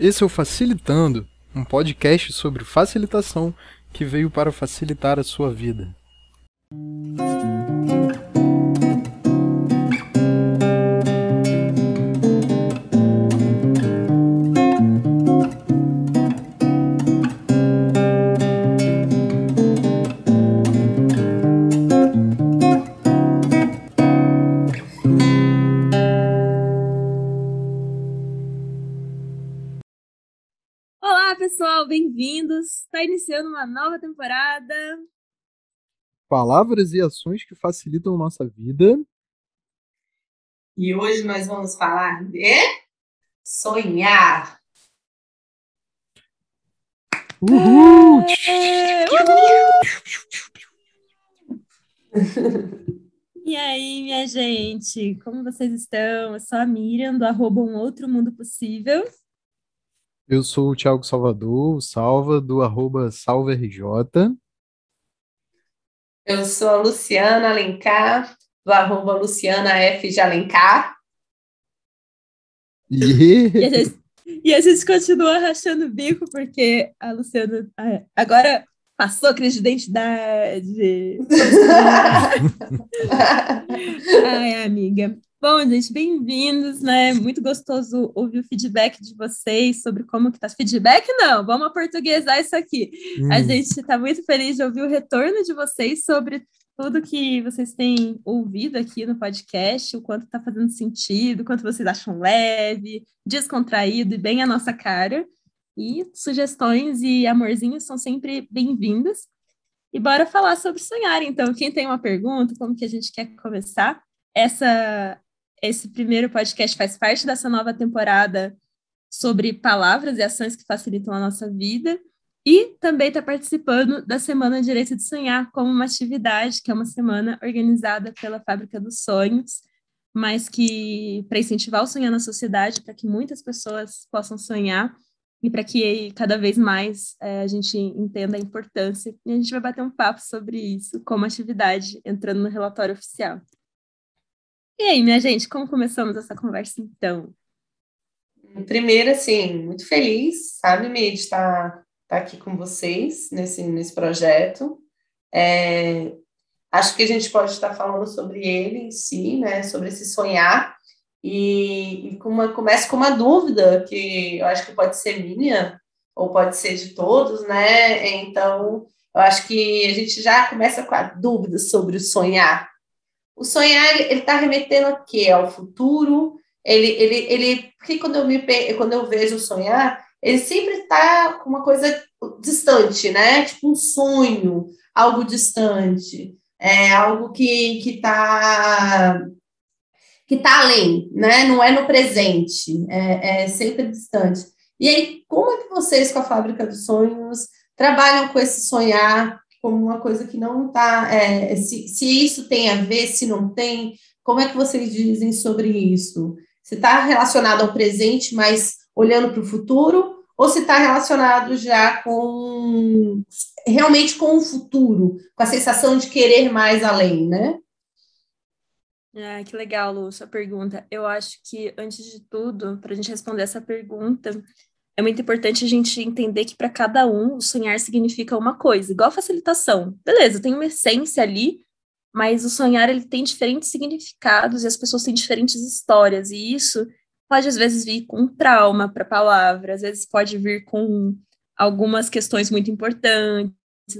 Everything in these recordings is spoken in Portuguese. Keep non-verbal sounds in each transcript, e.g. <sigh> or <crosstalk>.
Esse é o Facilitando, um podcast sobre facilitação que veio para facilitar a sua vida. Está iniciando uma nova temporada. Palavras e ações que facilitam nossa vida. E hoje nós vamos falar de sonhar. Uhul! É, E aí, minha gente, como vocês estão? Eu sou a Miriam, do arroba Um Outro Mundo Possível. Eu sou o Thiago Salvador, Salva, do arroba SalvaRJ. Eu sou a Luciana Alencar, do arroba Luciana F de Alencar. E... <laughs> E a, gente, e a gente continua rachando o bico, porque a Luciana agora passou a crise de identidade. <laughs> Ai, amiga. Bom, gente, bem-vindos, né? Muito gostoso ouvir o feedback de vocês sobre como que tá. Feedback não, vamos aportuguesar isso aqui. Hum. A gente está muito feliz de ouvir o retorno de vocês sobre tudo que vocês têm ouvido aqui no podcast, o quanto está fazendo sentido, o quanto vocês acham leve, descontraído e bem a nossa cara. E sugestões e amorzinhos são sempre bem-vindos. E bora falar sobre sonhar, então. Quem tem uma pergunta, como que a gente quer começar? Essa esse primeiro podcast faz parte dessa nova temporada sobre palavras e ações que facilitam a nossa vida. E também está participando da Semana Direito de Sonhar como uma atividade, que é uma semana organizada pela Fábrica dos Sonhos, mas que para incentivar o sonhar na sociedade, para que muitas pessoas possam sonhar e para que cada vez mais é, a gente entenda a importância. E a gente vai bater um papo sobre isso como atividade, entrando no relatório oficial. E aí, minha gente, como começamos essa conversa então? Primeiro, assim, muito feliz, sabe, Mid, estar, tá, tá aqui com vocês nesse, nesse projeto. É, acho que a gente pode estar falando sobre ele em si, né, sobre esse sonhar, e, e com uma, começa com uma dúvida, que eu acho que pode ser minha, ou pode ser de todos, né, então eu acho que a gente já começa com a dúvida sobre o sonhar, o sonhar, ele está remetendo a quê? Ao futuro? Ele, ele, ele, porque quando eu, me, quando eu vejo sonhar, ele sempre está com uma coisa distante, né? Tipo um sonho, algo distante, é algo que que está que tá além, né? Não é no presente, é, é sempre distante. E aí, como é que vocês com a Fábrica dos Sonhos trabalham com esse sonhar como uma coisa que não está. É, se, se isso tem a ver, se não tem, como é que vocês dizem sobre isso? Se está relacionado ao presente, mas olhando para o futuro, ou se está relacionado já com realmente com o futuro, com a sensação de querer mais além, né? Ah, que legal, Lu, sua pergunta. Eu acho que, antes de tudo, para a gente responder essa pergunta, é muito importante a gente entender que para cada um o sonhar significa uma coisa, igual facilitação. Beleza, tem uma essência ali, mas o sonhar ele tem diferentes significados e as pessoas têm diferentes histórias, e isso pode às vezes vir com trauma para a palavra, às vezes pode vir com algumas questões muito importantes,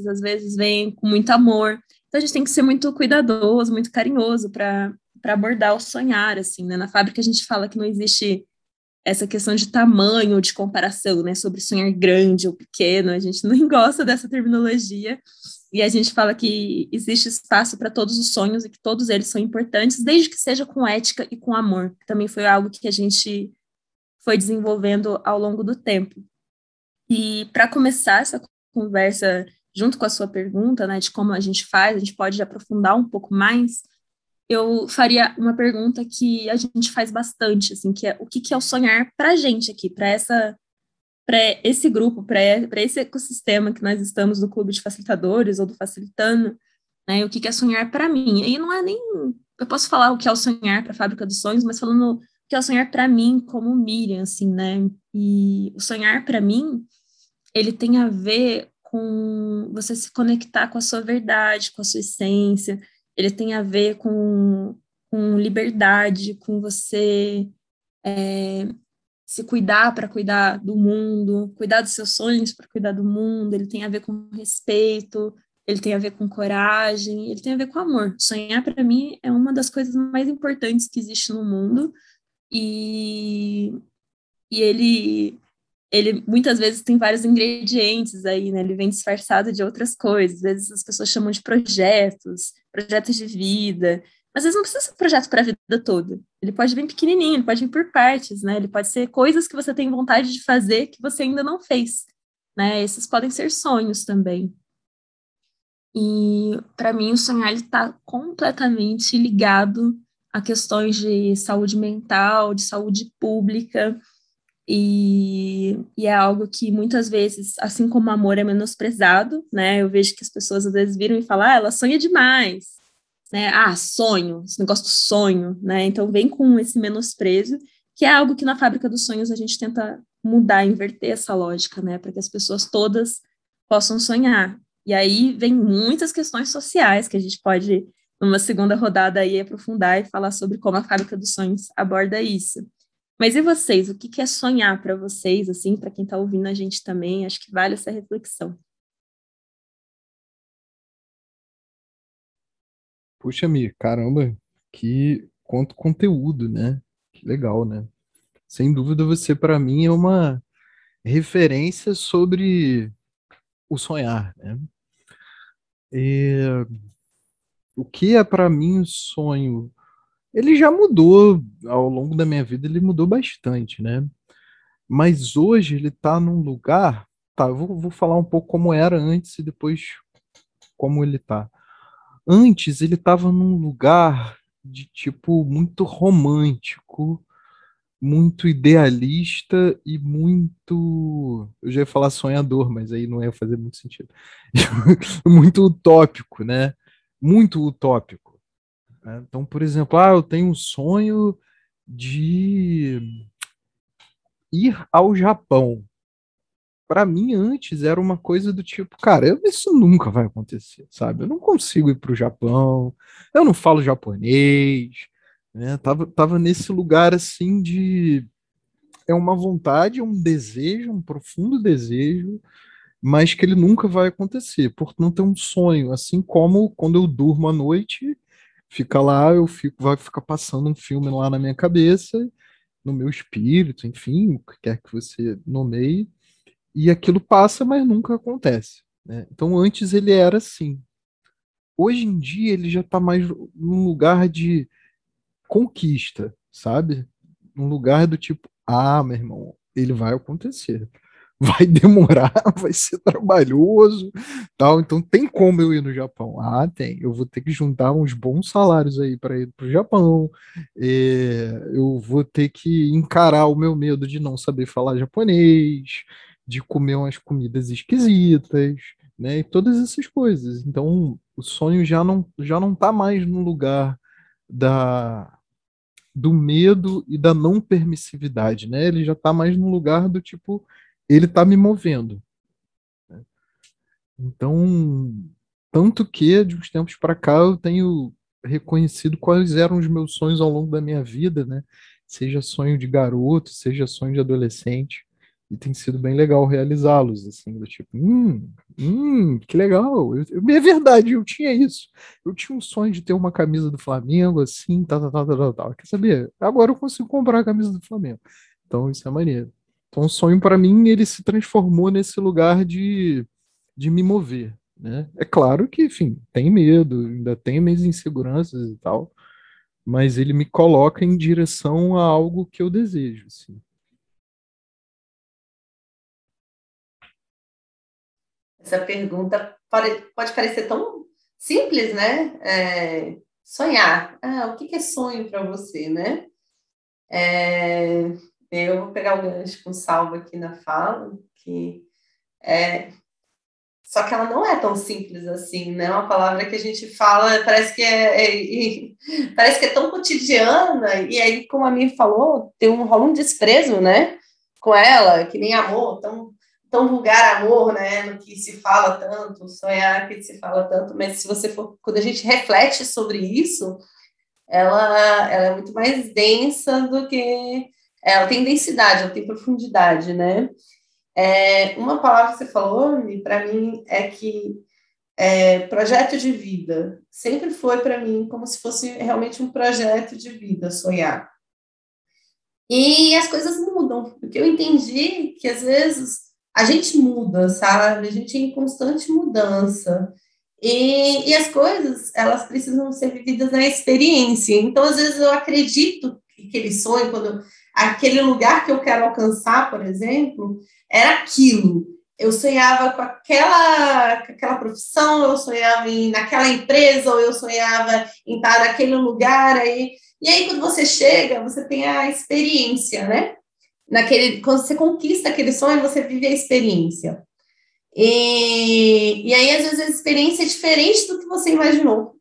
às vezes vem com muito amor. Então a gente tem que ser muito cuidadoso, muito carinhoso para abordar o sonhar, assim, né? Na fábrica a gente fala que não existe essa questão de tamanho, de comparação, né, sobre sonhar grande ou pequeno, a gente <laughs> não gosta dessa terminologia, e a gente fala que existe espaço para todos os sonhos e que todos eles são importantes, desde que seja com ética e com amor. Também foi algo que a gente foi desenvolvendo ao longo do tempo. E para começar essa conversa, junto com a sua pergunta, né, de como a gente faz, a gente pode aprofundar um pouco mais, eu faria uma pergunta que a gente faz bastante, assim, que é o que, que é o sonhar para a gente aqui, para essa para esse grupo, para esse ecossistema que nós estamos do clube de facilitadores ou do facilitando, né? O que, que é sonhar para mim? E não é nem eu posso falar o que é o sonhar para a fábrica dos sonhos, mas falando que é o sonhar para mim como Miriam, assim, né? E o sonhar para mim, ele tem a ver com você se conectar com a sua verdade, com a sua essência, ele tem a ver com, com liberdade, com você é, se cuidar para cuidar do mundo, cuidar dos seus sonhos para cuidar do mundo, ele tem a ver com respeito, ele tem a ver com coragem, ele tem a ver com amor. Sonhar, para mim, é uma das coisas mais importantes que existe no mundo, e, e ele, ele muitas vezes tem vários ingredientes aí, né? Ele vem disfarçado de outras coisas, às vezes as pessoas chamam de projetos, projetos de vida, às vezes não precisa ser um projeto para a vida toda. Ele pode vir pequenininho, ele pode vir por partes, né? Ele pode ser coisas que você tem vontade de fazer que você ainda não fez, né? Esses podem ser sonhos também. E para mim o sonhar está completamente ligado a questões de saúde mental, de saúde pública, e, e, é algo que muitas vezes, assim como o amor é menosprezado, né? Eu vejo que as pessoas às vezes viram e falam, ah, ela sonha demais, né? Ah, sonho, esse negócio do sonho, né? Então vem com esse menosprezo, que é algo que na fábrica dos sonhos a gente tenta mudar, inverter essa lógica, né? Para que as pessoas todas possam sonhar. E aí vem muitas questões sociais que a gente pode, numa segunda rodada aí, aprofundar e falar sobre como a fábrica dos sonhos aborda isso. Mas e vocês? O que é sonhar para vocês, assim, para quem está ouvindo a gente também? Acho que vale essa reflexão. Puxa, Mi, caramba, que quanto conteúdo, né? Que legal, né? Sem dúvida, você para mim é uma referência sobre o sonhar, né? E, o que é para mim sonho? Ele já mudou ao longo da minha vida, ele mudou bastante, né? Mas hoje ele está num lugar, tá? Eu vou, vou falar um pouco como era antes e depois como ele está. Antes ele estava num lugar de tipo muito romântico, muito idealista e muito. Eu já ia falar sonhador, mas aí não ia fazer muito sentido. <laughs> muito utópico, né? Muito utópico. Né? Então, por exemplo, ah, eu tenho um sonho de ir ao Japão para mim antes era uma coisa do tipo, cara, isso nunca vai acontecer, sabe? Eu não consigo ir para o Japão, eu não falo japonês, né? Tava, tava nesse lugar assim de é uma vontade, um desejo, um profundo desejo, mas que ele nunca vai acontecer, por não ter um sonho, assim como quando eu durmo à noite, fica lá, eu fico, vai ficar passando um filme lá na minha cabeça, no meu espírito, enfim, o que quer que você nomeie e aquilo passa, mas nunca acontece. Né? Então antes ele era assim. Hoje em dia ele já está mais num lugar de conquista, sabe? Um lugar do tipo, ah, meu irmão, ele vai acontecer. <laughs> Vai demorar, <laughs> vai ser trabalhoso, tal. Então tem como eu ir no Japão? Ah, tem. Eu vou ter que juntar uns bons salários aí para ir para o Japão. É, eu vou ter que encarar o meu medo de não saber falar japonês de comer umas comidas esquisitas, né? E todas essas coisas. Então, o sonho já não já não tá mais no lugar da do medo e da não permissividade, né? Ele já tá mais no lugar do tipo ele tá me movendo. Né? Então, tanto que de uns tempos para cá eu tenho reconhecido quais eram os meus sonhos ao longo da minha vida, né? Seja sonho de garoto, seja sonho de adolescente e tem sido bem legal realizá-los, assim, do tipo, hum, hum, que legal, eu, eu, é verdade, eu tinha isso, eu tinha um sonho de ter uma camisa do Flamengo, assim, tal, tal, tal, tal, tal, quer saber? Agora eu consigo comprar a camisa do Flamengo, então isso é maneiro. Então o sonho para mim, ele se transformou nesse lugar de, de me mover, né? É claro que, enfim, tem medo, ainda tem minhas inseguranças e tal, mas ele me coloca em direção a algo que eu desejo, assim. Essa pergunta pode, parecer tão simples, né? É, sonhar. Ah, o que é sonho para você, né? É, eu vou pegar o gancho com salvo aqui na fala, que é, só que ela não é tão simples assim, né? Uma palavra que a gente fala, parece que é, é <laughs> parece que é tão cotidiana, e aí, como a minha falou, tem um, rola um desprezo, né? Com ela, que nem amor, tão, tão vulgar amor, né? No que se fala tanto, sonhar que se fala tanto, mas se você for, quando a gente reflete sobre isso, ela, ela é muito mais densa do que. Ela tem densidade, ela tem profundidade, né? É, uma palavra que você falou, para mim, é que é, projeto de vida sempre foi para mim como se fosse realmente um projeto de vida, sonhar. E as coisas mudam, porque eu entendi que às vezes a gente muda, sabe? A gente é em constante mudança. E, e as coisas, elas precisam ser vividas na experiência. Então, às vezes, eu acredito que aquele sonho, quando aquele lugar que eu quero alcançar, por exemplo, era aquilo. Eu sonhava com aquela, com aquela profissão, eu sonhava em, naquela empresa, ou eu sonhava em estar naquele lugar. Aí, e aí, quando você chega, você tem a experiência, né? Naquele, quando você conquista aquele sonho, você vive a experiência. E, e aí, às vezes, a experiência é diferente do que você imaginou.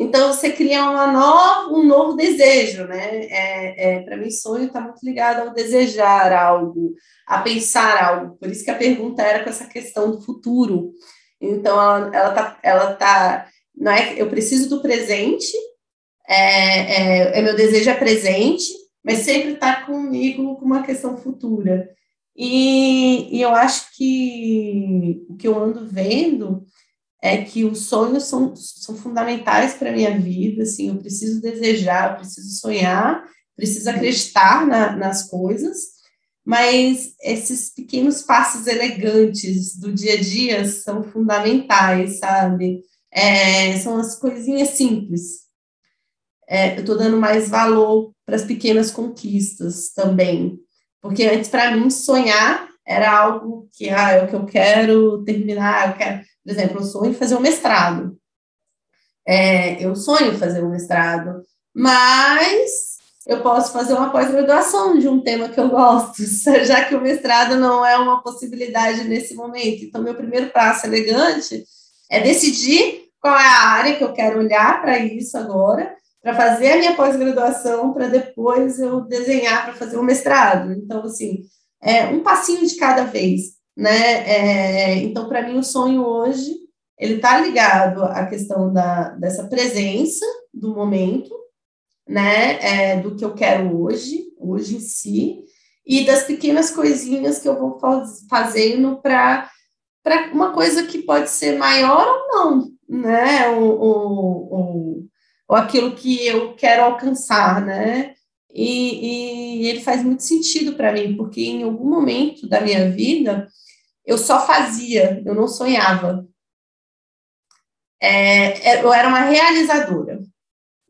Então, você cria uma nova, um novo desejo, né? É, é Para mim, sonho está muito ligado ao desejar algo, a pensar algo. Por isso que a pergunta era com essa questão do futuro. Então, ela, ela tá, ela tá, não é? Eu preciso do presente, é, é, é meu desejo é presente, mas sempre está comigo com uma questão futura. E, e eu acho que o que eu ando vendo é que os sonhos são, são fundamentais para a minha vida, assim, eu preciso desejar, eu preciso sonhar, preciso acreditar na, nas coisas, mas esses pequenos passos elegantes do dia a dia são fundamentais, sabe? É, são as coisinhas simples. É, eu estou dando mais valor para as pequenas conquistas também, porque antes, para mim, sonhar era algo que, ah, é o que eu quero terminar, eu quero, por exemplo, eu sonho fazer um mestrado. É, eu sonho fazer um mestrado, mas eu posso fazer uma pós-graduação de um tema que eu gosto, <laughs> já que o mestrado não é uma possibilidade nesse momento. Então, meu primeiro passo elegante é decidir qual é a área que eu quero olhar para isso agora para fazer a minha pós-graduação, para depois eu desenhar para fazer o mestrado. Então, assim, é um passinho de cada vez, né? É, então, para mim, o sonho hoje, ele está ligado à questão da, dessa presença do momento, né? É, do que eu quero hoje, hoje em si, e das pequenas coisinhas que eu vou faz, fazendo para uma coisa que pode ser maior ou não, né? O, o, o ou aquilo que eu quero alcançar, né? E, e ele faz muito sentido para mim, porque em algum momento da minha vida eu só fazia, eu não sonhava. É, é eu era uma realizadora.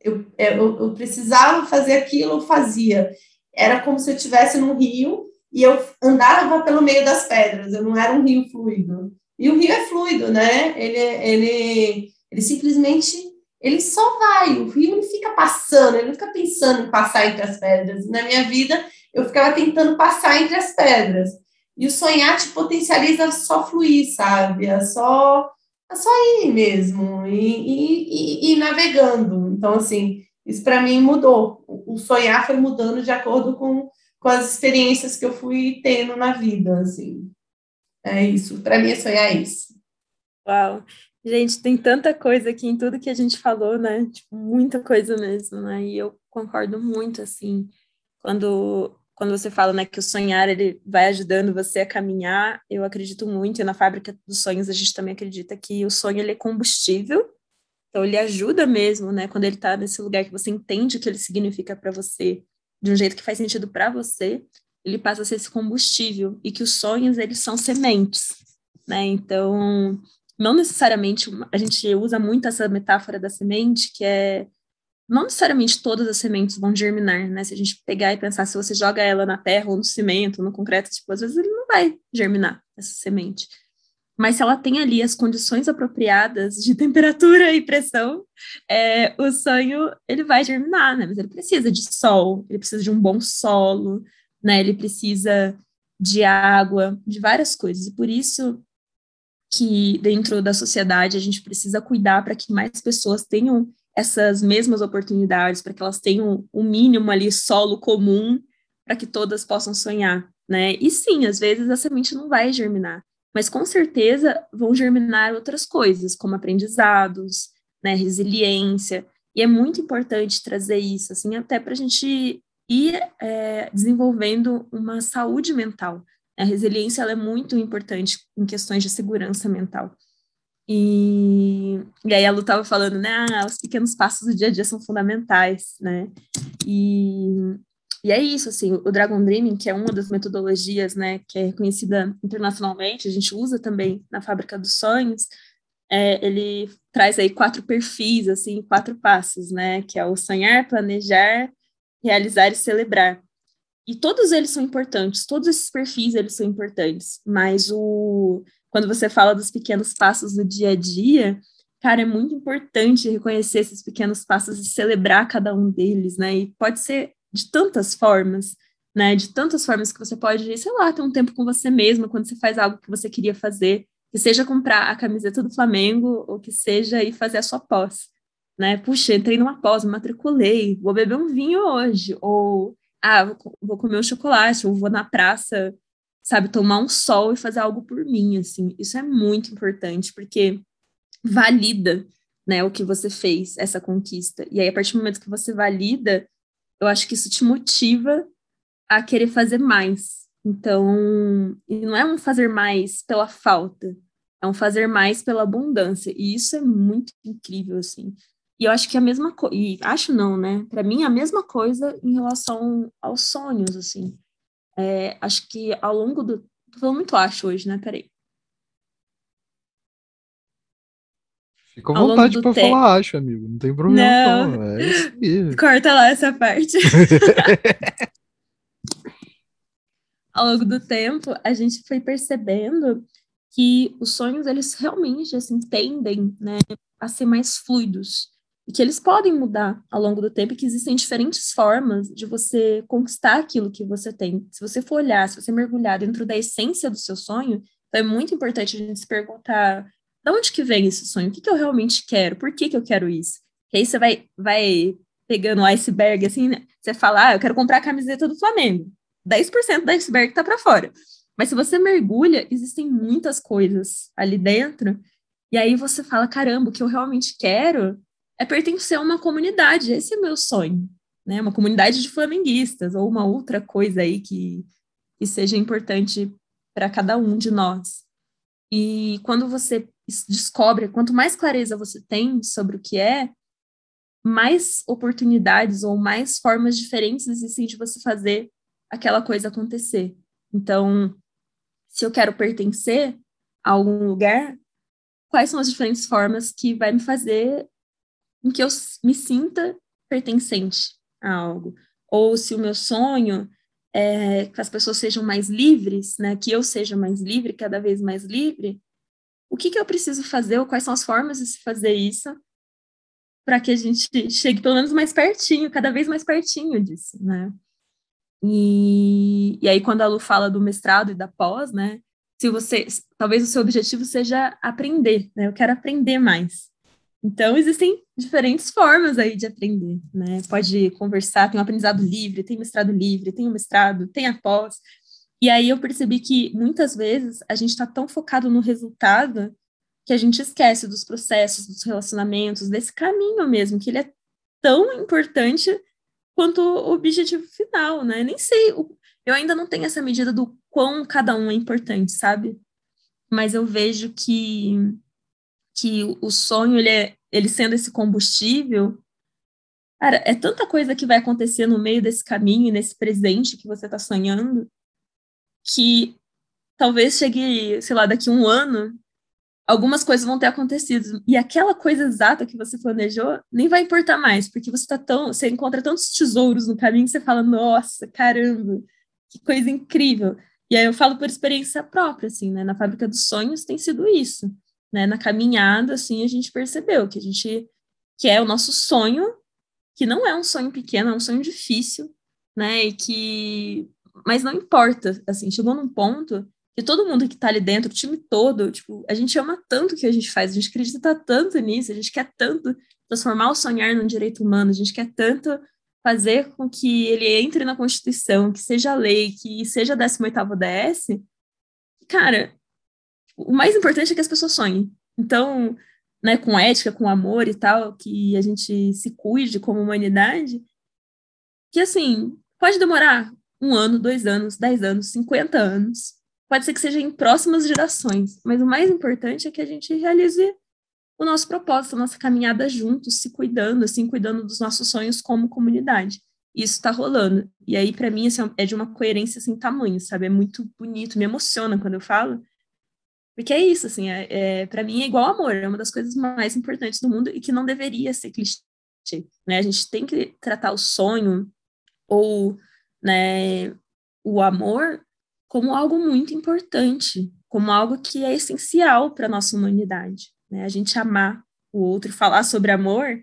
Eu, eu, eu precisava fazer aquilo, eu fazia. Era como se eu estivesse num rio e eu andava pelo meio das pedras, eu não era um rio fluido. E o rio é fluido, né? Ele, ele, ele simplesmente ele só vai, o rio não fica passando, ele não fica pensando em passar entre as pedras. Na minha vida, eu ficava tentando passar entre as pedras. E o sonhar te potencializa só fluir, sabe? É só, é só ir mesmo, e, e, e, e navegando. Então, assim, isso para mim mudou. O sonhar foi mudando de acordo com, com as experiências que eu fui tendo na vida, assim. É isso. Para mim, é sonhar isso. Uau! Gente, tem tanta coisa aqui em tudo que a gente falou, né? Tipo, muita coisa mesmo, né? E eu concordo muito, assim, quando, quando você fala, né, que o sonhar, ele vai ajudando você a caminhar, eu acredito muito, e na Fábrica dos Sonhos a gente também acredita que o sonho, ele é combustível, então ele ajuda mesmo, né, quando ele tá nesse lugar que você entende o que ele significa para você, de um jeito que faz sentido para você, ele passa a ser esse combustível, e que os sonhos, eles são sementes, né, então não necessariamente, a gente usa muito essa metáfora da semente, que é não necessariamente todas as sementes vão germinar, né? Se a gente pegar e pensar, se você joga ela na terra ou no cimento, no concreto, tipo, às vezes ele não vai germinar essa semente. Mas se ela tem ali as condições apropriadas de <laughs> temperatura e pressão, é, o sonho ele vai germinar, né? Mas ele precisa de sol, ele precisa de um bom solo, né? Ele precisa de água, de várias coisas. E por isso que dentro da sociedade a gente precisa cuidar para que mais pessoas tenham essas mesmas oportunidades, para que elas tenham o um mínimo ali solo comum para que todas possam sonhar, né? E sim, às vezes a semente não vai germinar, mas com certeza vão germinar outras coisas, como aprendizados, né, resiliência, e é muito importante trazer isso, assim, até para a gente ir é, desenvolvendo uma saúde mental. A resiliência é muito importante em questões de segurança mental. E, e aí a Lu estava falando, né, ah, os pequenos passos do dia a dia são fundamentais, né, e, e é isso, assim, o Dragon Dreaming, que é uma das metodologias, né, que é reconhecida internacionalmente, a gente usa também na Fábrica dos Sonhos, é, ele traz aí quatro perfis, assim, quatro passos, né, que é o sonhar, planejar, realizar e celebrar. E todos eles são importantes, todos esses perfis eles são importantes, mas o quando você fala dos pequenos passos do dia a dia, cara, é muito importante reconhecer esses pequenos passos e celebrar cada um deles, né? E pode ser de tantas formas, né? De tantas formas que você pode, sei lá, ter um tempo com você mesma quando você faz algo que você queria fazer, que seja comprar a camiseta do Flamengo ou que seja ir fazer a sua pós, né? Puxa, entrei numa pós, me matriculei, vou beber um vinho hoje, ou ah, vou, comer um chocolate, ou vou na praça sabe, tomar um sol e fazer algo por mim, assim. Isso é muito importante, porque valida, né, o que você fez, essa conquista. E aí, a partir do momento que você valida, eu acho que isso te motiva a querer fazer mais. Então, e não é um fazer mais pela falta, é um fazer mais pela abundância. E isso é muito incrível, assim. E eu acho que a mesma coisa, e acho não, né? Para mim, a mesma coisa em relação aos sonhos, assim. É, acho que ao longo do. Tô falando muito acho hoje, né? Peraí. Fica à vontade para te... falar acho, amigo. Não tem problema, não. não. É. <laughs> Corta lá essa parte. <laughs> ao longo do tempo, a gente foi percebendo que os sonhos, eles realmente, assim, tendem, né, a ser mais fluidos e que eles podem mudar ao longo do tempo e que existem diferentes formas de você conquistar aquilo que você tem. Se você for olhar, se você mergulhar dentro da essência do seu sonho, então é muito importante a gente se perguntar de onde que vem esse sonho? O que, que eu realmente quero? Por que, que eu quero isso? E aí você vai, vai pegando o iceberg, assim, né? Você fala, ah, eu quero comprar a camiseta do Flamengo. 10% do iceberg tá para fora. Mas se você mergulha, existem muitas coisas ali dentro. E aí você fala, caramba, o que eu realmente quero é pertencer a uma comunidade. Esse é meu sonho, né? Uma comunidade de flamenguistas ou uma outra coisa aí que, que seja importante para cada um de nós. E quando você descobre, quanto mais clareza você tem sobre o que é, mais oportunidades ou mais formas diferentes existem de você fazer aquela coisa acontecer. Então, se eu quero pertencer a algum lugar, quais são as diferentes formas que vai me fazer em que eu me sinta pertencente a algo. Ou se o meu sonho é que as pessoas sejam mais livres, né, que eu seja mais livre, cada vez mais livre, o que, que eu preciso fazer, ou quais são as formas de se fazer isso, para que a gente chegue pelo menos mais pertinho, cada vez mais pertinho disso, né? E, e aí, quando a Lu fala do mestrado e da pós, né, se você, talvez o seu objetivo seja aprender, né, eu quero aprender mais. Então, existem diferentes formas aí de aprender, né? Pode conversar, tem um aprendizado livre, tem mestrado livre, tem um mestrado, tem a pós. E aí eu percebi que muitas vezes a gente está tão focado no resultado que a gente esquece dos processos, dos relacionamentos, desse caminho mesmo, que ele é tão importante quanto o objetivo final, né? Nem sei, eu ainda não tenho essa medida do quão cada um é importante, sabe? Mas eu vejo que que o sonho, ele, é, ele sendo esse combustível, cara, é tanta coisa que vai acontecer no meio desse caminho, nesse presente que você está sonhando, que talvez chegue, sei lá, daqui um ano, algumas coisas vão ter acontecido. E aquela coisa exata que você planejou nem vai importar mais, porque você tá tão. Você encontra tantos tesouros no caminho que você fala, nossa, caramba, que coisa incrível. E aí eu falo por experiência própria, assim, né? Na fábrica dos sonhos tem sido isso né, na caminhada, assim, a gente percebeu que a gente quer o nosso sonho, que não é um sonho pequeno, é um sonho difícil, né, e que, mas não importa, assim, chegou num ponto que todo mundo que tá ali dentro, o time todo, tipo, a gente ama tanto o que a gente faz, a gente acredita tanto nisso, a gente quer tanto transformar o sonhar num direito humano, a gente quer tanto fazer com que ele entre na Constituição, que seja lei, que seja 18º DS, cara, o mais importante é que as pessoas sonhem. Então, né, com ética, com amor e tal, que a gente se cuide como humanidade, que assim, pode demorar um ano, dois anos, dez anos, cinquenta anos, pode ser que seja em próximas gerações, mas o mais importante é que a gente realize o nosso propósito, a nossa caminhada juntos, se cuidando, assim, cuidando dos nossos sonhos como comunidade. Isso está rolando. E aí, para mim, assim, é de uma coerência sem assim, tamanho, sabe? É muito bonito, me emociona quando eu falo, porque é isso, assim, é, é para mim é igual amor, é uma das coisas mais importantes do mundo e que não deveria ser clichê, né? A gente tem que tratar o sonho ou, né, o amor como algo muito importante, como algo que é essencial para nossa humanidade, né? A gente amar o outro falar sobre amor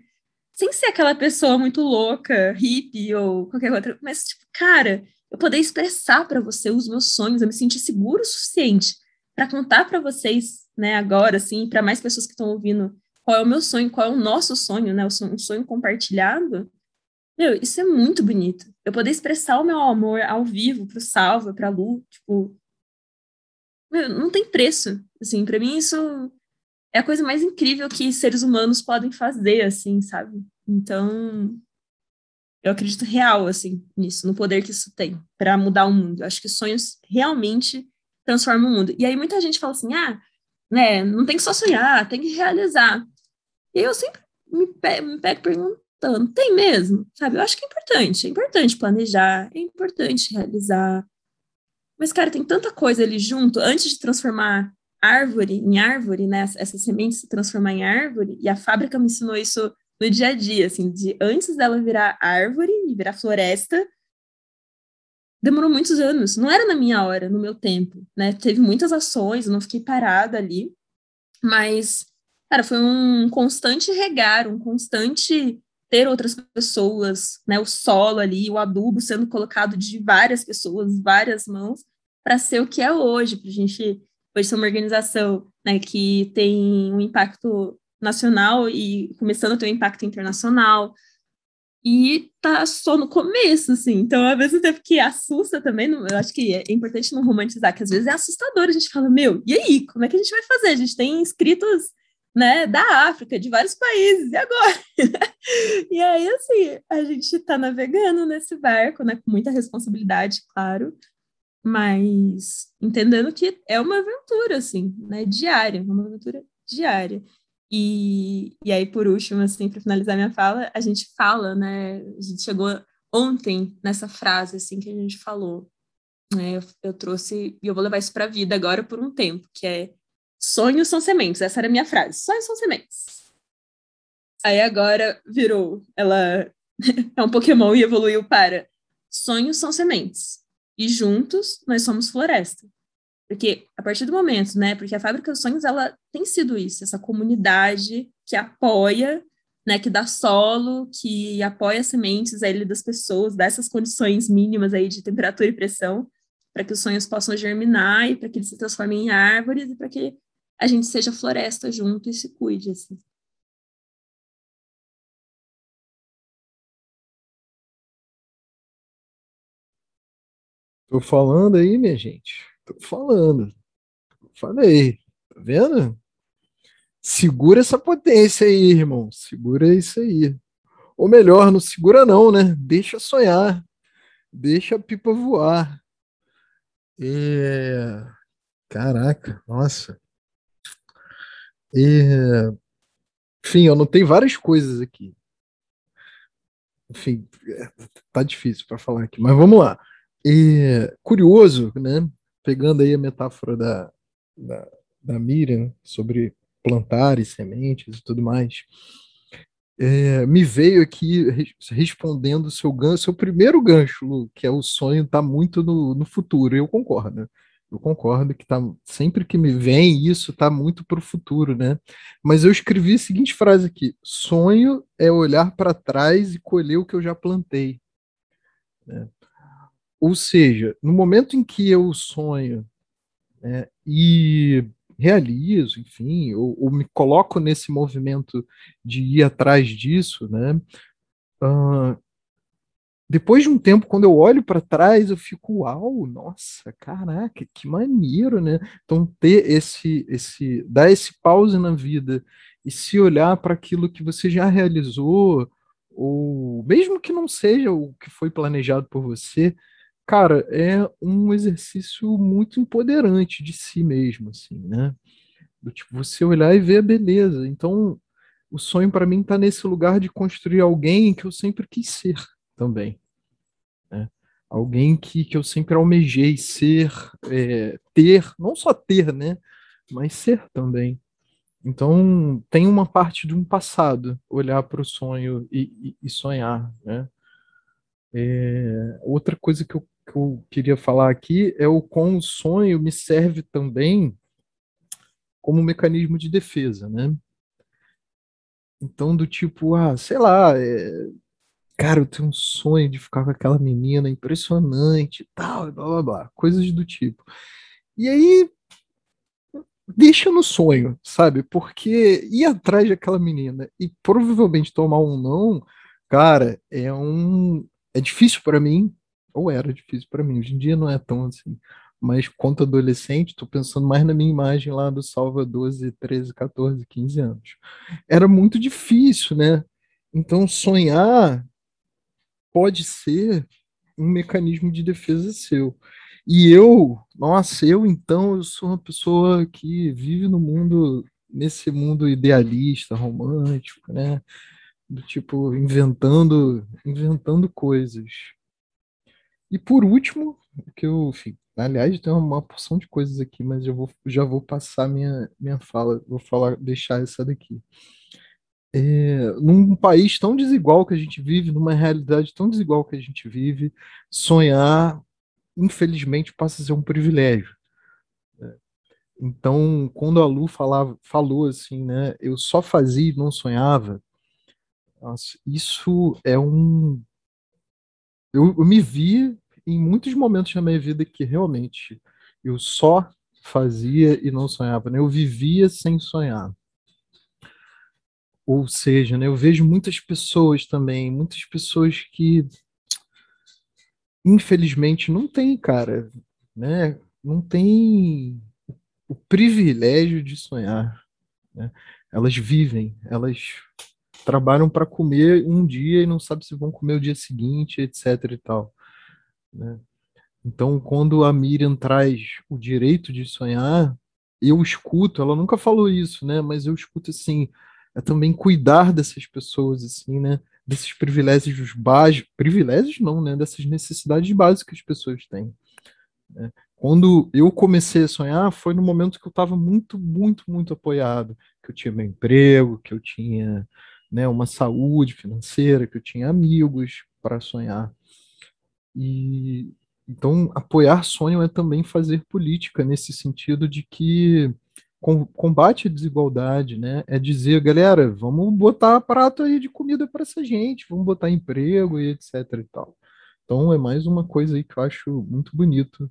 sem ser aquela pessoa muito louca, hippie ou qualquer outra, mas tipo, cara, eu poder expressar para você os meus sonhos, eu me sentir seguro o suficiente para contar para vocês, né, agora, assim, para mais pessoas que estão ouvindo, qual é o meu sonho, qual é o nosso sonho, né, um sonho compartilhado. Meu, isso é muito bonito. Eu poder expressar o meu amor ao vivo pro Salva, pra Lu, tipo, meu, não tem preço. Assim, para mim isso é a coisa mais incrível que seres humanos podem fazer, assim, sabe? Então, eu acredito real, assim, nisso, no poder que isso tem para mudar o mundo. Eu acho que sonhos realmente transforma o mundo. E aí muita gente fala assim, ah, né, não tem que só sonhar, tem que realizar. E eu sempre me pego, me pego perguntando, tem mesmo? Sabe, eu acho que é importante, é importante planejar, é importante realizar. Mas, cara, tem tanta coisa ali junto, antes de transformar árvore em árvore, né, essa semente se transformar em árvore, e a fábrica me ensinou isso no dia a dia, assim, de antes dela virar árvore e virar floresta, demorou muitos anos. Não era na minha hora, no meu tempo, né? Teve muitas ações, eu não fiquei parada ali, mas, cara, foi um constante regar, um constante ter outras pessoas, né? O solo ali, o adubo sendo colocado de várias pessoas, várias mãos, para ser o que é hoje, para a gente hoje ser uma organização né, que tem um impacto nacional e começando a ter um impacto internacional, e tá só no começo, assim. Então, ao mesmo tempo que assusta também, eu acho que é importante não romantizar, que às vezes é assustador, a gente fala, meu, e aí, como é que a gente vai fazer? A gente tem inscritos, né, da África, de vários países, e agora? <laughs> e aí, assim, a gente tá navegando nesse barco, né, com muita responsabilidade, claro, mas entendendo que é uma aventura, assim, né, diária, uma aventura diária. E, e aí, por último, assim, para finalizar minha fala, a gente fala, né? A gente chegou ontem nessa frase, assim, que a gente falou. Né, eu, eu trouxe, e eu vou levar isso para a vida agora por um tempo, que é sonhos são sementes. Essa era a minha frase. Sonhos são sementes. Aí agora virou, ela <laughs> é um Pokémon e evoluiu para sonhos são sementes. E juntos nós somos floresta. Porque a partir do momento, né? Porque a Fábrica dos Sonhos ela tem sido isso, essa comunidade que apoia, né? Que dá solo, que apoia sementes aí das pessoas, dá essas condições mínimas aí de temperatura e pressão para que os sonhos possam germinar e para que eles se transformem em árvores e para que a gente seja floresta junto e se cuide assim. Tô falando aí, minha gente. Tô falando. Falei. Tá vendo? Segura essa potência aí, irmão. Segura isso aí. Ou melhor, não segura não, né? Deixa sonhar. Deixa a pipa voar. É... Caraca, nossa. É... Enfim, eu anotei várias coisas aqui. Enfim, é, tá difícil para falar aqui, mas vamos lá. É... Curioso, né? Pegando aí a metáfora da, da, da Miriam sobre plantar e sementes e tudo mais, é, me veio aqui respondendo o seu gancho, seu primeiro gancho, Lu, que é o sonho tá muito no, no futuro. Eu concordo. Eu concordo que tá sempre que me vem isso tá muito para o futuro, né? Mas eu escrevi a seguinte frase aqui: sonho é olhar para trás e colher o que eu já plantei. Né? Ou seja, no momento em que eu sonho né, e realizo, enfim, ou, ou, me coloco nesse movimento de ir atrás disso, né? Uh, depois de um tempo, quando eu olho para trás, eu fico, uau, nossa, caraca, que maneiro, né? Então, ter esse, esse, dar esse pause na vida e se olhar para aquilo que você já realizou, ou mesmo que não seja o que foi planejado por você, cara, é um exercício muito empoderante de si mesmo, assim, né? Do tipo, você olhar e ver a beleza. Então, o sonho para mim está nesse lugar de construir alguém que eu sempre quis ser também. Né? Alguém que, que eu sempre almejei ser, é, ter, não só ter, né? Mas ser também. Então, tem uma parte de um passado, olhar para o sonho e, e, e, sonhar, né? É, outra coisa que eu, que eu queria falar aqui é o como o sonho me serve também como mecanismo de defesa, né? Então, do tipo, ah, sei lá, é, cara, eu tenho um sonho de ficar com aquela menina impressionante e tal, blá blá blá, coisas do tipo. E aí, deixa no sonho, sabe? Porque ir atrás daquela menina e provavelmente tomar um não, cara, é um. É difícil para mim, ou era difícil para mim, hoje em dia não é tão assim. Mas quanto adolescente, tô pensando mais na minha imagem lá do Salva 12, 13, 14, 15 anos. Era muito difícil, né? Então sonhar pode ser um mecanismo de defesa seu. E eu, nossa, eu então, eu sou uma pessoa que vive no mundo, nesse mundo idealista, romântico, né? Do tipo, inventando, inventando coisas. E por último, que eu, enfim, aliás, tem uma porção de coisas aqui, mas eu vou, já vou passar minha, minha fala, vou falar, deixar essa daqui é, num país tão desigual que a gente vive, numa realidade tão desigual que a gente vive, sonhar, infelizmente, passa a ser um privilégio. Né? Então, quando a Lu falava, falou assim, né, eu só fazia e não sonhava, nossa, isso é um. Eu, eu me vi em muitos momentos na minha vida que realmente eu só fazia e não sonhava, né? Eu vivia sem sonhar. Ou seja, né, eu vejo muitas pessoas também, muitas pessoas que infelizmente não têm, cara, né? Não tem o privilégio de sonhar. Né? Elas vivem, elas trabalham para comer um dia e não sabem se vão comer o dia seguinte, etc. e tal. Né? Então, quando a Miriam traz o direito de sonhar, eu escuto, ela nunca falou isso, né? Mas eu escuto assim, é também cuidar dessas pessoas, assim, né? Desses privilégios básicos, privilégios não, né? Dessas necessidades básicas que as pessoas têm. Né? Quando eu comecei a sonhar, foi no momento que eu estava muito, muito, muito apoiado, que eu tinha meu emprego, que eu tinha né, uma saúde financeira, que eu tinha amigos para sonhar. E então apoiar sonho é também fazer política nesse sentido de que combate à desigualdade, né? É dizer, galera, vamos botar prato aí de comida para essa gente, vamos botar emprego e etc e tal. Então é mais uma coisa aí que eu acho muito bonito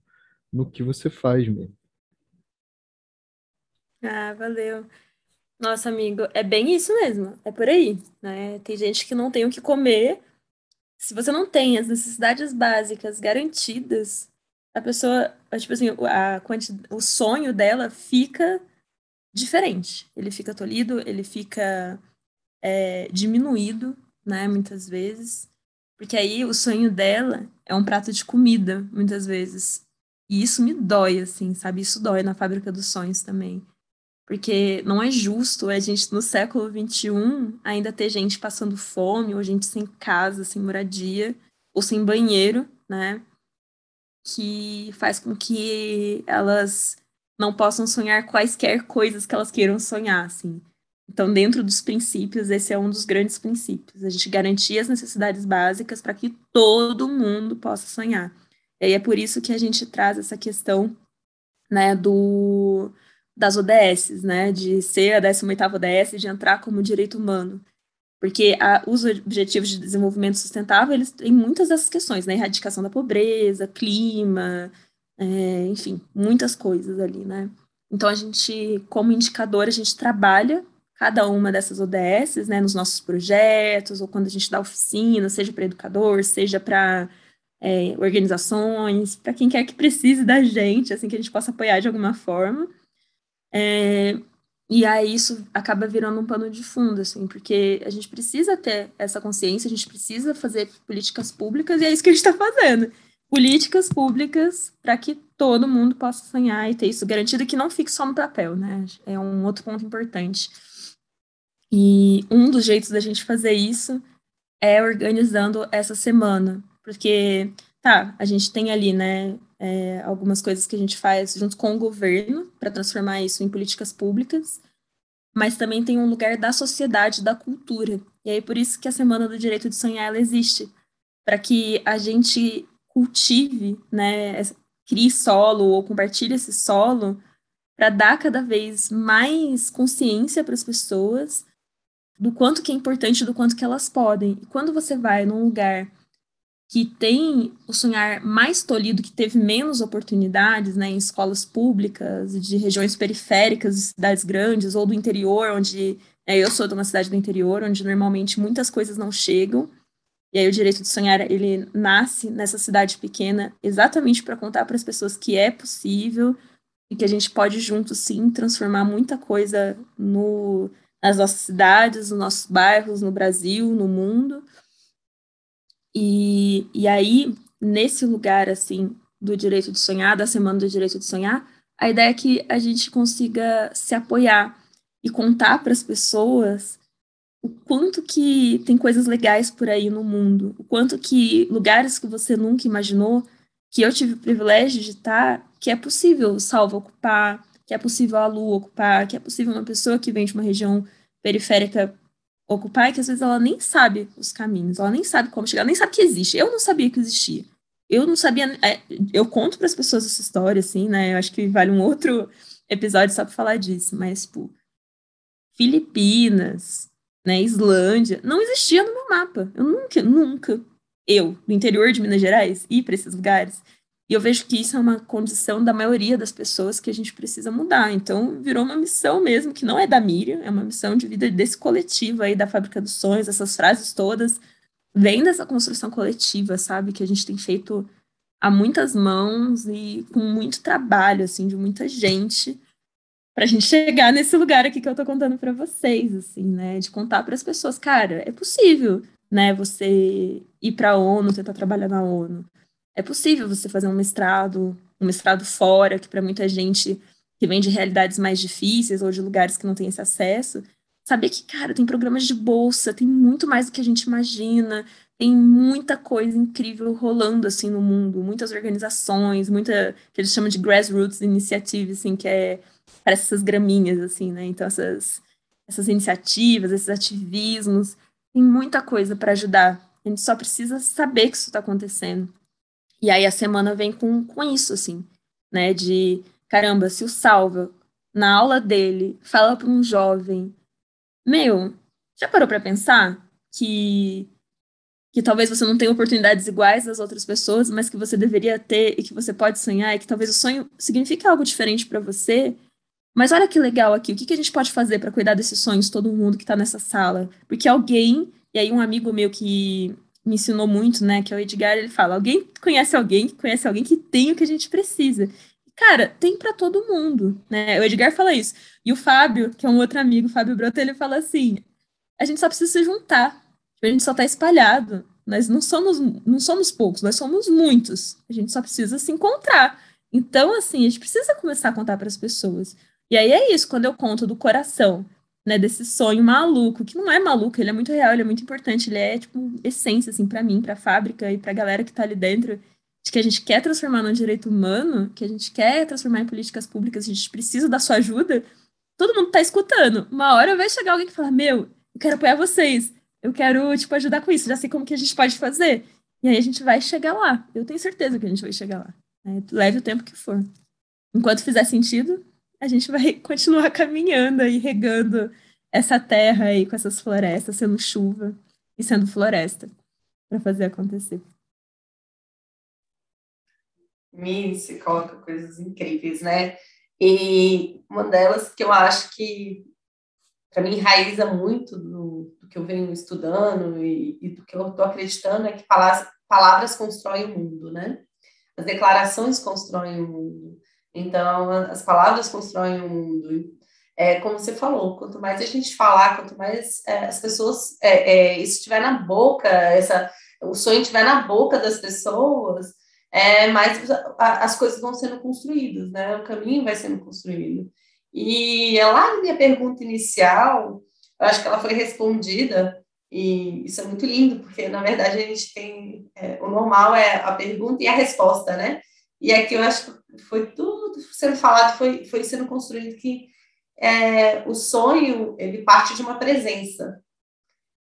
no que você faz mesmo. Ah, valeu. Nossa, amigo, é bem isso mesmo, é por aí, né? Tem gente que não tem o que comer. Se você não tem as necessidades básicas garantidas, a pessoa, tipo assim, a, o sonho dela fica diferente. Ele fica tolhido, ele fica é, diminuído, né, muitas vezes. Porque aí o sonho dela é um prato de comida, muitas vezes. E isso me dói, assim, sabe? Isso dói na fábrica dos sonhos também. Porque não é justo a gente, no século XXI, ainda ter gente passando fome, ou gente sem casa, sem moradia, ou sem banheiro, né? Que faz com que elas não possam sonhar quaisquer coisas que elas queiram sonhar, assim. Então, dentro dos princípios, esse é um dos grandes princípios. A gente garantir as necessidades básicas para que todo mundo possa sonhar. E aí é por isso que a gente traz essa questão né, do, das ODS, né, de ser a 18ª ODS, de entrar como direito humano. Porque a, os Objetivos de Desenvolvimento Sustentável, eles têm muitas dessas questões, né, erradicação da pobreza, clima, é, enfim, muitas coisas ali, né? Então, a gente, como indicador, a gente trabalha cada uma dessas ODSs, né, nos nossos projetos, ou quando a gente dá oficina, seja para educador, seja para é, organizações, para quem quer que precise da gente, assim, que a gente possa apoiar de alguma forma. É, e aí isso acaba virando um pano de fundo, assim, porque a gente precisa ter essa consciência, a gente precisa fazer políticas públicas, e é isso que a gente está fazendo. Políticas públicas para que todo mundo possa sonhar e ter isso garantido que não fique só no papel, né? É um outro ponto importante. E um dos jeitos da gente fazer isso é organizando essa semana, porque, tá, a gente tem ali, né, é, algumas coisas que a gente faz junto com o governo para transformar isso em políticas públicas, mas também tem um lugar da sociedade, da cultura. E aí por isso que a Semana do Direito de Sonhar ela existe, para que a gente cultive, né, crie solo ou compartilhe esse solo para dar cada vez mais consciência para as pessoas do quanto que é importante, do quanto que elas podem. E quando você vai num lugar que tem o sonhar mais tolhido, que teve menos oportunidades, né, em escolas públicas, de regiões periféricas, de cidades grandes, ou do interior, onde né, eu sou de uma cidade do interior, onde normalmente muitas coisas não chegam, e aí o direito de sonhar, ele nasce nessa cidade pequena exatamente para contar para as pessoas que é possível e que a gente pode juntos, sim, transformar muita coisa no, nas nossas cidades, nos nossos bairros, no Brasil, no mundo, e, e aí, nesse lugar, assim, do direito de sonhar, da Semana do Direito de Sonhar, a ideia é que a gente consiga se apoiar e contar para as pessoas o quanto que tem coisas legais por aí no mundo, o quanto que lugares que você nunca imaginou, que eu tive o privilégio de estar, que é possível o Salva ocupar, que é possível a Lu ocupar, que é possível uma pessoa que vem de uma região periférica ocupar é que às vezes ela nem sabe os caminhos, ela nem sabe como chegar, ela nem sabe que existe. Eu não sabia que existia. Eu não sabia. É, eu conto para as pessoas essa história, assim, né? Eu acho que vale um outro episódio só para falar disso, mas, tipo, Filipinas, né, Islândia, não existia no meu mapa. Eu nunca, nunca, eu, do interior de Minas Gerais, ir para esses lugares. E eu vejo que isso é uma condição da maioria das pessoas que a gente precisa mudar. Então, virou uma missão mesmo, que não é da Miriam, é uma missão de vida desse coletivo aí da Fábrica dos Sonhos, essas frases todas, vem dessa construção coletiva, sabe? Que a gente tem feito a muitas mãos e com muito trabalho, assim, de muita gente, para a gente chegar nesse lugar aqui que eu tô contando para vocês, assim, né? De contar para as pessoas, cara, é possível, né? Você ir para a ONU, tentar trabalhar na ONU é possível você fazer um mestrado, um mestrado fora, que para muita gente que vem de realidades mais difíceis ou de lugares que não tem esse acesso, saber que, cara, tem programas de bolsa, tem muito mais do que a gente imagina, tem muita coisa incrível rolando assim no mundo, muitas organizações, muita que eles chamam de grassroots initiative, assim, que é parece essas graminhas assim, né? Então essas essas iniciativas, esses ativismos, tem muita coisa para ajudar. A gente só precisa saber que isso está acontecendo. E aí a semana vem com, com isso, assim, né? De caramba, se o Salva, na aula dele, fala para um jovem, meu, já parou para pensar que que talvez você não tenha oportunidades iguais das outras pessoas, mas que você deveria ter e que você pode sonhar, e que talvez o sonho signifique algo diferente para você. Mas olha que legal aqui, o que, que a gente pode fazer para cuidar desses sonhos, todo mundo que está nessa sala? Porque alguém, e aí um amigo meu que me ensinou muito, né? Que é o Edgar, ele fala: alguém conhece alguém que conhece alguém que tem o que a gente precisa. Cara, tem para todo mundo, né? O Edgar fala isso. E o Fábio, que é um outro amigo, Fábio Broto, ele fala assim: a gente só precisa se juntar. A gente só tá espalhado. Nós não somos, não somos poucos, nós somos muitos. A gente só precisa se encontrar. Então, assim, a gente precisa começar a contar para as pessoas. E aí é isso, quando eu conto do coração, né, desse sonho maluco, que não é maluco, ele é muito real, ele é muito importante, ele é, tipo, essência, assim, para mim, pra fábrica e pra galera que tá ali dentro, de que a gente quer transformar no direito humano, que a gente quer transformar em políticas públicas, a gente precisa da sua ajuda, todo mundo tá escutando. Uma hora vai chegar alguém que fala, meu, eu quero apoiar vocês, eu quero, tipo, ajudar com isso, já sei como que a gente pode fazer. E aí a gente vai chegar lá. Eu tenho certeza que a gente vai chegar lá. Né? Leve o tempo que for. Enquanto fizer sentido, a gente vai <laughs> continuar caminhando e regando essa terra aí com essas florestas, sendo chuva e sendo floresta, para fazer acontecer. Me se coloca coisas incríveis, né? E uma delas que eu acho que para mim enraiza muito do, do, que eu venho estudando e, e do que eu estou acreditando é que palavras, palavras constroem o mundo, né? As declarações constroem o mundo. Então, as palavras constroem o mundo. É, como você falou, quanto mais a gente falar, quanto mais é, as pessoas, é, é, isso estiver na boca, essa, o sonho estiver na boca das pessoas, é, mais as coisas vão sendo construídas, né? O caminho vai sendo construído. E lá na minha pergunta inicial, eu acho que ela foi respondida, e isso é muito lindo, porque na verdade a gente tem. É, o normal é a pergunta e a resposta, né? E aqui eu acho que foi tudo sendo falado, foi, foi sendo construído que é, o sonho ele parte de uma presença,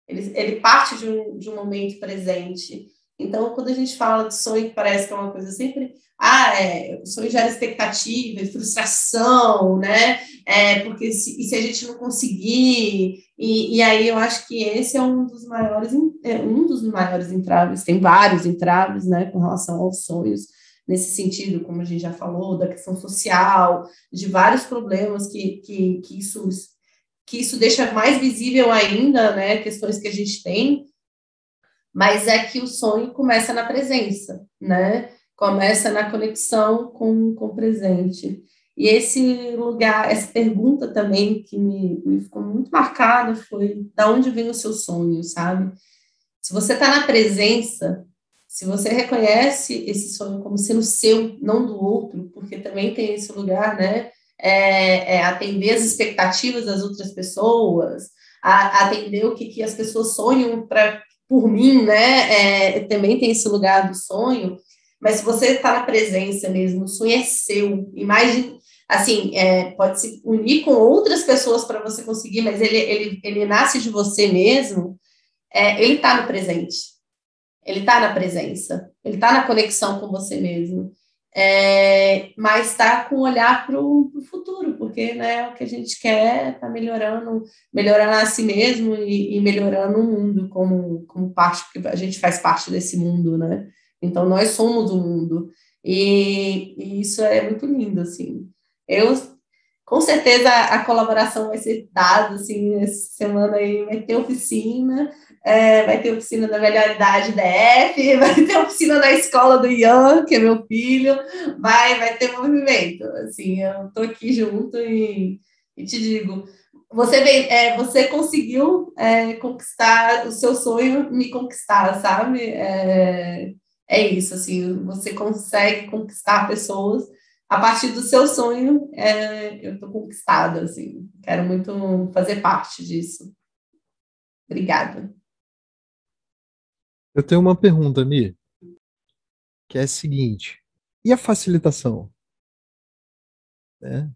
ele, ele parte de um, de um momento presente. Então, quando a gente fala de sonho, parece que é uma coisa sempre. Ah, é, o sonho gera expectativa e frustração, né? É, porque se, se a gente não conseguir. E, e aí eu acho que esse é um dos maiores, é, um dos maiores entraves, tem vários entraves, né, com relação aos sonhos, nesse sentido, como a gente já falou, da questão social, de vários problemas que, que, que isso que isso deixa mais visível ainda, né, questões que a gente tem, mas é que o sonho começa na presença, né? Começa na conexão com, com o presente. E esse lugar, essa pergunta também que me, me ficou muito marcada foi da onde vem o seu sonho, sabe? Se você está na presença, se você reconhece esse sonho como sendo seu, não do outro, porque também tem esse lugar, né? É, é atender as expectativas das outras pessoas, a, atender o que, que as pessoas sonham para por mim, né? É, também tem esse lugar do sonho, mas se você está na presença mesmo, o sonho é seu. Imagine, assim, é, pode se unir com outras pessoas para você conseguir, mas ele, ele, ele nasce de você mesmo. É, ele está no presente. Ele está na presença. Ele está na conexão com você mesmo é, mas está com um olhar para o futuro, porque né, o que a gente quer está melhorando, melhorando a si mesmo e, e, melhorando o mundo como, como parte, porque a gente faz parte desse mundo, né? Então nós somos o mundo. E, e isso é muito lindo, assim. Eu com certeza a colaboração vai ser dada, assim, essa semana aí vai ter oficina, é, vai ter oficina da melhor idade DF, <laughs> vai ter oficina da escola do Ian, que é meu filho, vai, vai ter movimento, assim, eu tô aqui junto e, e te digo, você, vem, é, você conseguiu é, conquistar o seu sonho, me conquistar, sabe? É, é isso, assim, você consegue conquistar pessoas a partir do seu sonho, é, eu estou conquistada, assim, quero muito fazer parte disso. Obrigada. Eu tenho uma pergunta, Mi, que é a seguinte: e a facilitação? É,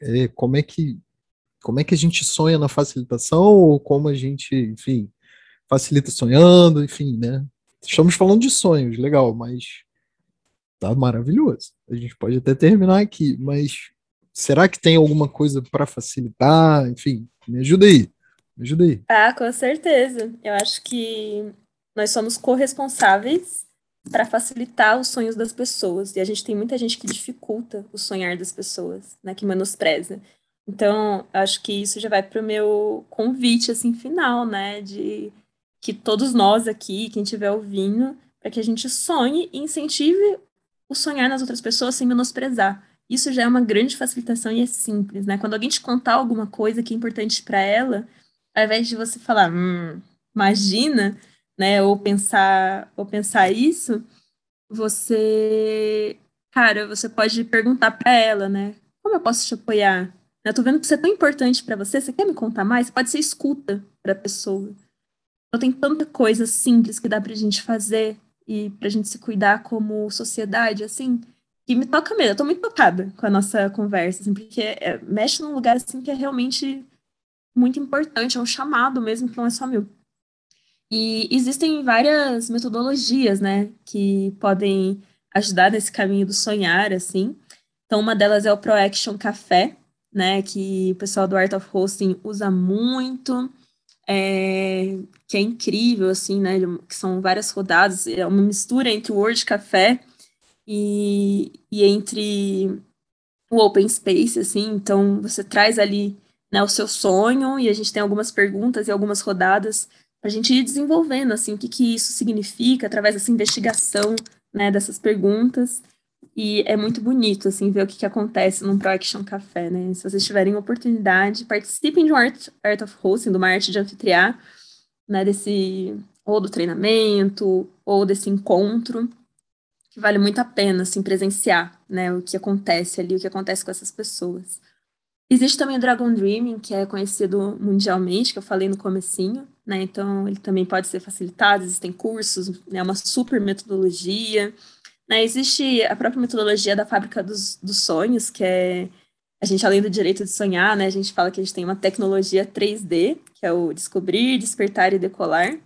é, como é que como é que a gente sonha na facilitação ou como a gente, enfim, facilita sonhando, enfim, né? Estamos falando de sonhos, legal, mas tá maravilhoso. A gente pode até terminar aqui, mas será que tem alguma coisa para facilitar? Enfim, me ajuda aí. Me ajuda aí. Ah, com certeza. Eu acho que nós somos corresponsáveis para facilitar os sonhos das pessoas. E a gente tem muita gente que dificulta o sonhar das pessoas, né, que menospreza. Então, acho que isso já vai para o meu convite assim final, né, de que todos nós aqui, quem estiver ouvindo, para que a gente sonhe e incentive o sonhar nas outras pessoas sem menosprezar. Isso já é uma grande facilitação e é simples, né? Quando alguém te contar alguma coisa que é importante para ela, ao invés de você falar, hum, imagina, né, ou pensar, ou pensar isso, você, cara, você pode perguntar para ela, né? Como eu posso te apoiar? Eu tô vendo que isso é tão importante para você, você quer me contar mais? Pode ser escuta para a pessoa. Então tem tanta coisa simples que dá pra gente fazer e para a gente se cuidar como sociedade, assim, que me toca mesmo. Eu tô muito tocada com a nossa conversa, assim, porque é, mexe num lugar assim que é realmente muito importante, é um chamado mesmo que não é só meu. E existem várias metodologias, né, que podem ajudar nesse caminho do sonhar, assim. Então, uma delas é o ProAction Café, né, que o pessoal do Art of Hosting usa muito é, que é incrível, assim, né? Que são várias rodadas, é uma mistura entre Word Café e, e entre o open space, assim, então você traz ali né, o seu sonho e a gente tem algumas perguntas e algumas rodadas para a gente ir desenvolvendo, assim, o que, que isso significa através dessa investigação, né, dessas perguntas. E é muito bonito, assim, ver o que, que acontece num Pro Action Café, né? Se vocês tiverem oportunidade, participem de um Art, Art of Hosting, de uma arte de anfitriar, né? Desse, ou do treinamento, ou desse encontro, que vale muito a pena, assim, presenciar, né? O que acontece ali, o que acontece com essas pessoas. Existe também o Dragon Dreaming, que é conhecido mundialmente, que eu falei no comecinho, né? Então, ele também pode ser facilitado, existem cursos, é né? uma super metodologia, né, existe a própria metodologia da fábrica dos, dos sonhos, que é a gente, além do direito de sonhar, né, a gente fala que a gente tem uma tecnologia 3D, que é o descobrir, despertar e decolar.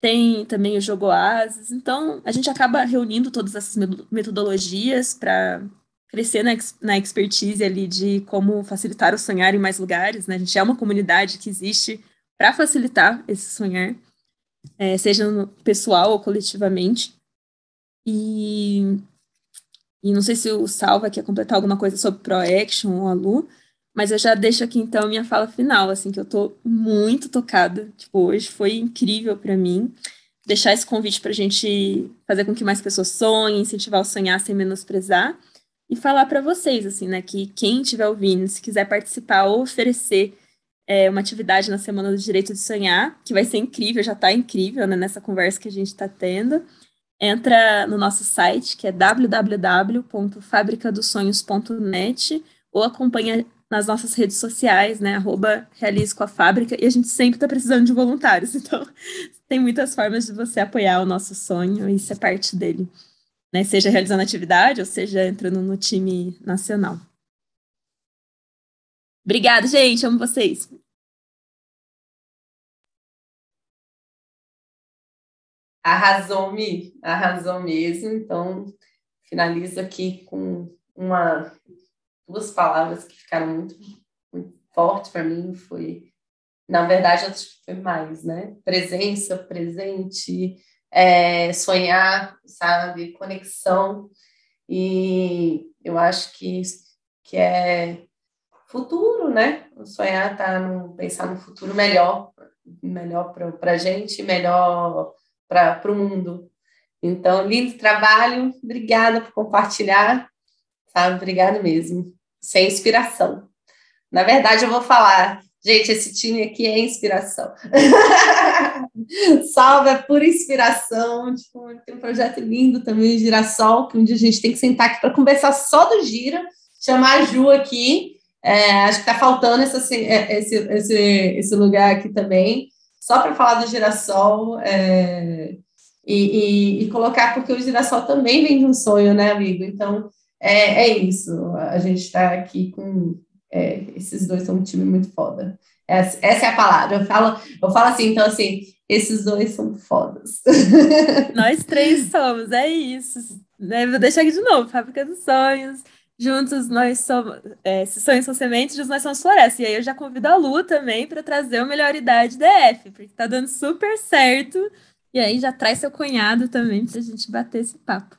Tem também o jogo Oasis. Então, a gente acaba reunindo todas essas metodologias para crescer na, na expertise ali de como facilitar o sonhar em mais lugares. Né? A gente é uma comunidade que existe para facilitar esse sonhar, é, seja pessoal ou coletivamente. E, e não sei se o Salva quer completar alguma coisa sobre ProAction ou a Lu, mas eu já deixo aqui então minha fala final, assim, que eu tô muito tocada. Tipo, hoje foi incrível para mim deixar esse convite para a gente fazer com que mais pessoas sonhem, incentivar o sonhar sem menosprezar e falar para vocês, assim, né, que quem estiver ouvindo, se quiser participar ou oferecer é, uma atividade na Semana do Direito de Sonhar, que vai ser incrível, já está incrível, né, nessa conversa que a gente está tendo, entra no nosso site, que é www.fabricadosonhos.net, ou acompanha nas nossas redes sociais, né, arroba Realize com a Fábrica, e a gente sempre está precisando de voluntários, <laughs> então tem muitas formas de você apoiar o nosso sonho e ser parte dele, né, seja realizando atividade, ou seja entrando no time nacional. Obrigada, gente, amo vocês. Arrasou, Mi, arrasou mesmo. Então, finalizo aqui com uma, duas palavras que ficaram muito, muito fortes para mim. Foi, na verdade, acho que foi mais, né? Presença, presente, é, sonhar, sabe? Conexão. E eu acho que, que é futuro, né? Sonhar tá no pensar no futuro melhor, melhor para a gente, melhor para o mundo. Então, lindo trabalho, obrigada por compartilhar, sabe? Obrigada mesmo. Sem inspiração. Na verdade, eu vou falar, gente, esse time aqui é inspiração. <laughs> Salve, é pura inspiração. Tipo, tem um projeto lindo também, Girassol, que um dia a gente tem que sentar aqui para conversar só do Gira, chamar a Ju aqui. É, acho que está faltando essa, esse, esse, esse lugar aqui também só para falar do girassol é, e, e, e, colocar, porque o girassol também vem de um sonho, né, amigo? Então, é, é isso. A gente está aqui com. É, esses dois são um time muito foda. Essa, essa, é a palavra. Eu falo, eu falo assim, então, assim, esses dois são fodas. <laughs> Nós três somos, é isso. Né? Vou deixar aqui de novo: Fábrica dos Sonhos. Juntos nós somos. É, se sonhos são sementes, juntos nós somos floresta. E aí eu já convido a Lu também para trazer o Melhor Idade DF, porque tá dando super certo. E aí já traz seu cunhado também para a gente bater esse papo.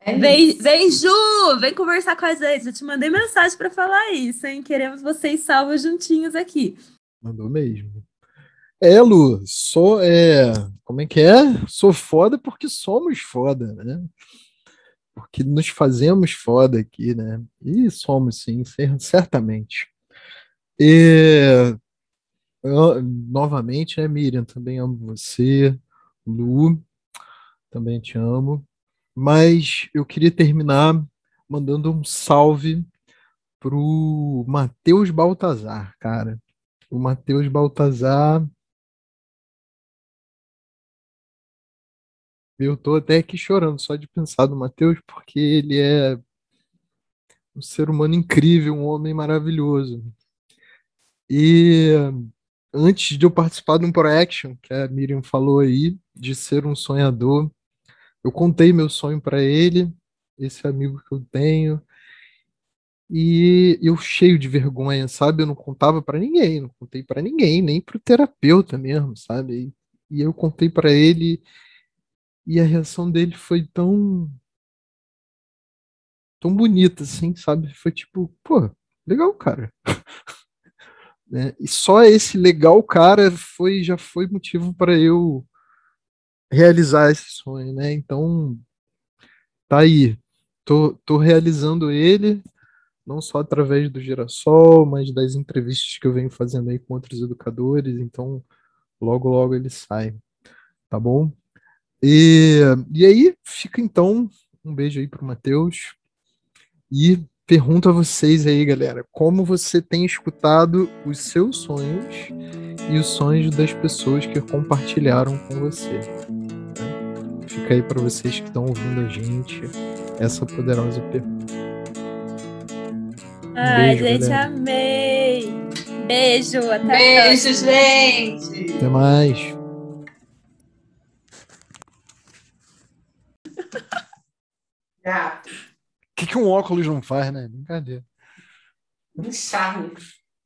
É vem, vem, Ju! Vem conversar com a gente. Eu te mandei mensagem para falar isso, hein? Queremos vocês salvos juntinhos aqui. Mandou mesmo. É, Lu, sou. É, como é que é? Sou foda porque somos foda, né? Porque nos fazemos foda aqui, né? E somos, sim, <laughs> certamente. E, novamente, né, Miriam, também amo você, Lu, também te amo. Mas eu queria terminar mandando um salve pro Matheus Baltazar, cara. O Matheus Baltazar Eu tô até aqui chorando só de pensar no Matheus, porque ele é um ser humano incrível, um homem maravilhoso. E antes de eu participar de um ProAction, que a Miriam falou aí, de ser um sonhador, eu contei meu sonho para ele, esse amigo que eu tenho, e eu cheio de vergonha, sabe? Eu não contava para ninguém, não contei para ninguém, nem pro terapeuta mesmo, sabe? E eu contei para ele e a reação dele foi tão tão bonita, assim, sabe? Foi tipo, pô, legal, cara. <laughs> né? E só esse legal, cara, foi já foi motivo para eu realizar esse sonho, né? Então, tá aí. Tô, tô realizando ele, não só através do Girassol, mas das entrevistas que eu venho fazendo aí com outros educadores. Então, logo, logo ele sai. Tá bom? E, e aí, fica então um beijo aí pro Matheus. E pergunto a vocês aí, galera, como você tem escutado os seus sonhos e os sonhos das pessoas que compartilharam com você? Né? Fica aí para vocês que estão ouvindo a gente essa poderosa pergunta. Um Ai, beijo, gente, galera. amei! Beijo, até Beijo, gente! Até mais! Gato. O que, que um óculos não faz, né? Brincadeira. Um charme.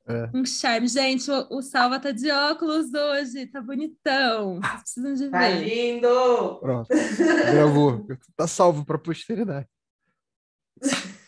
É. Um charme. Gente, o, o Salva tá de óculos hoje, tá bonitão. Vocês precisam de Tá ver. lindo! Pronto. Gravou. Tá salvo pra posteridade. <laughs>